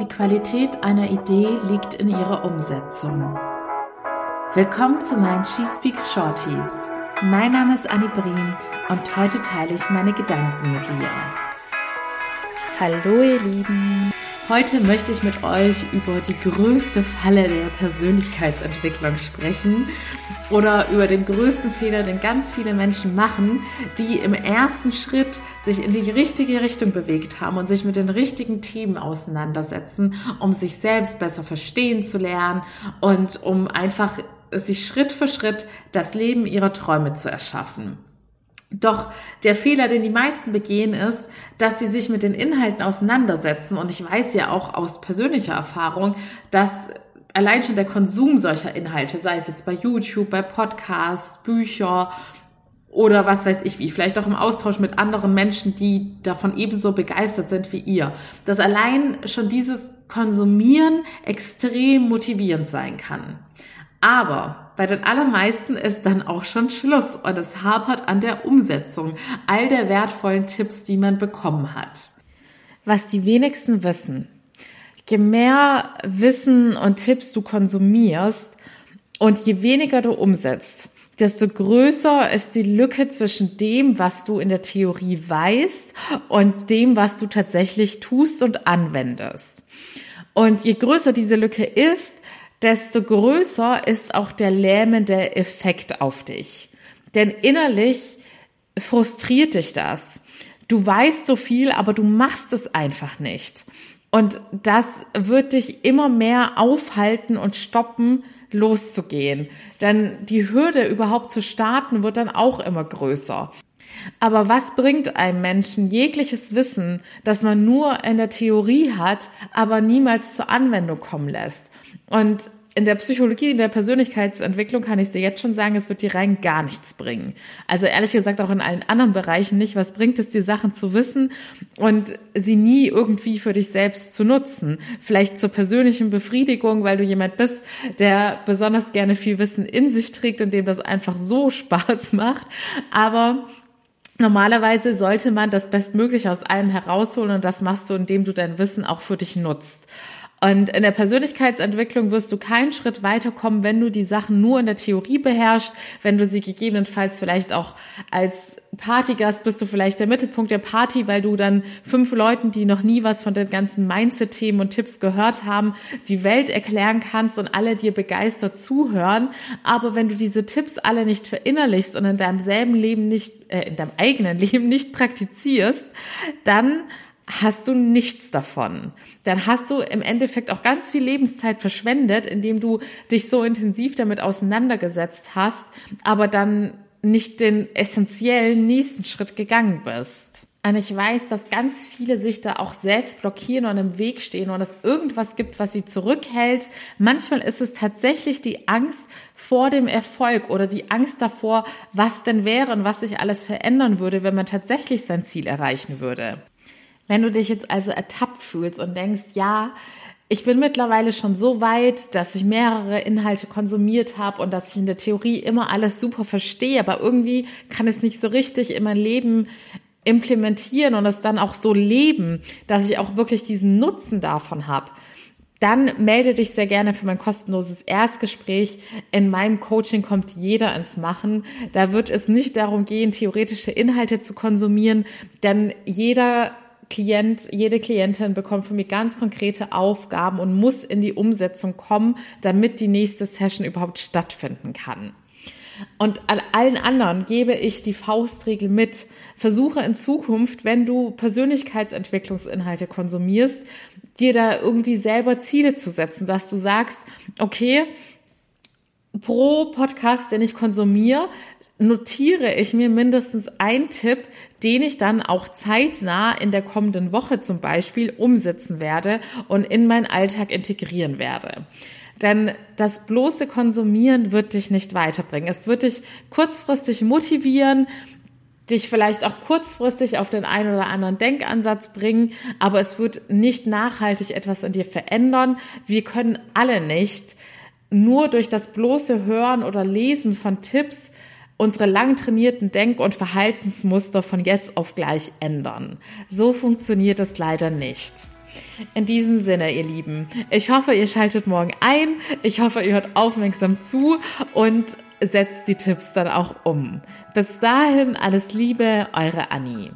Die Qualität einer Idee liegt in ihrer Umsetzung. Willkommen zu meinen She Speaks Shorties. Mein Name ist Annie Brien und heute teile ich meine Gedanken mit dir. Hallo ihr Lieben. Heute möchte ich mit euch über die größte Falle der Persönlichkeitsentwicklung sprechen oder über den größten Fehler, den ganz viele Menschen machen, die im ersten Schritt sich in die richtige Richtung bewegt haben und sich mit den richtigen Themen auseinandersetzen, um sich selbst besser verstehen zu lernen und um einfach sich Schritt für Schritt das Leben ihrer Träume zu erschaffen. Doch der Fehler, den die meisten begehen, ist, dass sie sich mit den Inhalten auseinandersetzen. Und ich weiß ja auch aus persönlicher Erfahrung, dass allein schon der Konsum solcher Inhalte, sei es jetzt bei YouTube, bei Podcasts, Bücher oder was weiß ich wie, vielleicht auch im Austausch mit anderen Menschen, die davon ebenso begeistert sind wie ihr, dass allein schon dieses Konsumieren extrem motivierend sein kann. Aber bei den allermeisten ist dann auch schon Schluss und es hapert an der Umsetzung all der wertvollen Tipps, die man bekommen hat. Was die wenigsten wissen, je mehr Wissen und Tipps du konsumierst und je weniger du umsetzt, desto größer ist die Lücke zwischen dem, was du in der Theorie weißt und dem, was du tatsächlich tust und anwendest. Und je größer diese Lücke ist, desto größer ist auch der lähmende Effekt auf dich. Denn innerlich frustriert dich das. Du weißt so viel, aber du machst es einfach nicht. Und das wird dich immer mehr aufhalten und stoppen, loszugehen. Denn die Hürde überhaupt zu starten wird dann auch immer größer. Aber was bringt einem Menschen jegliches Wissen, das man nur in der Theorie hat, aber niemals zur Anwendung kommen lässt? Und in der Psychologie, in der Persönlichkeitsentwicklung kann ich dir jetzt schon sagen, es wird dir rein gar nichts bringen. Also ehrlich gesagt auch in allen anderen Bereichen nicht. Was bringt es dir, Sachen zu wissen und sie nie irgendwie für dich selbst zu nutzen? Vielleicht zur persönlichen Befriedigung, weil du jemand bist, der besonders gerne viel Wissen in sich trägt und dem das einfach so Spaß macht. Aber Normalerweise sollte man das Bestmögliche aus allem herausholen und das machst du, indem du dein Wissen auch für dich nutzt. Und in der Persönlichkeitsentwicklung wirst du keinen Schritt weiterkommen, wenn du die Sachen nur in der Theorie beherrschst, wenn du sie gegebenenfalls vielleicht auch als Partygast bist du vielleicht der Mittelpunkt der Party, weil du dann fünf Leuten, die noch nie was von den ganzen Mindset-Themen und Tipps gehört haben, die Welt erklären kannst und alle dir begeistert zuhören. Aber wenn du diese Tipps alle nicht verinnerlichst und in deinem selben Leben nicht, äh, in deinem eigenen Leben nicht praktizierst, dann hast du nichts davon. Dann hast du im Endeffekt auch ganz viel Lebenszeit verschwendet, indem du dich so intensiv damit auseinandergesetzt hast, aber dann nicht den essentiellen nächsten Schritt gegangen bist. Und ich weiß, dass ganz viele sich da auch selbst blockieren und im Weg stehen und es irgendwas gibt, was sie zurückhält. Manchmal ist es tatsächlich die Angst vor dem Erfolg oder die Angst davor, was denn wäre und was sich alles verändern würde, wenn man tatsächlich sein Ziel erreichen würde. Wenn du dich jetzt also ertappt fühlst und denkst, ja, ich bin mittlerweile schon so weit, dass ich mehrere Inhalte konsumiert habe und dass ich in der Theorie immer alles super verstehe, aber irgendwie kann es nicht so richtig in mein Leben implementieren und es dann auch so leben, dass ich auch wirklich diesen Nutzen davon habe. Dann melde dich sehr gerne für mein kostenloses Erstgespräch. In meinem Coaching kommt jeder ins Machen. Da wird es nicht darum gehen, theoretische Inhalte zu konsumieren, denn jeder Klient, jede Klientin bekommt von mir ganz konkrete Aufgaben und muss in die Umsetzung kommen, damit die nächste Session überhaupt stattfinden kann. Und an allen anderen gebe ich die Faustregel mit. Versuche in Zukunft, wenn du Persönlichkeitsentwicklungsinhalte konsumierst, dir da irgendwie selber Ziele zu setzen, dass du sagst, okay, pro Podcast, den ich konsumiere, notiere ich mir mindestens einen Tipp, den ich dann auch zeitnah in der kommenden Woche zum Beispiel umsetzen werde und in meinen Alltag integrieren werde. Denn das bloße Konsumieren wird dich nicht weiterbringen. Es wird dich kurzfristig motivieren, dich vielleicht auch kurzfristig auf den einen oder anderen Denkansatz bringen, aber es wird nicht nachhaltig etwas in dir verändern. Wir können alle nicht nur durch das bloße Hören oder Lesen von Tipps unsere lang trainierten Denk- und Verhaltensmuster von jetzt auf gleich ändern. So funktioniert es leider nicht. In diesem Sinne, ihr Lieben, ich hoffe, ihr schaltet morgen ein. Ich hoffe, ihr hört aufmerksam zu und setzt die Tipps dann auch um. Bis dahin alles Liebe, eure Annie.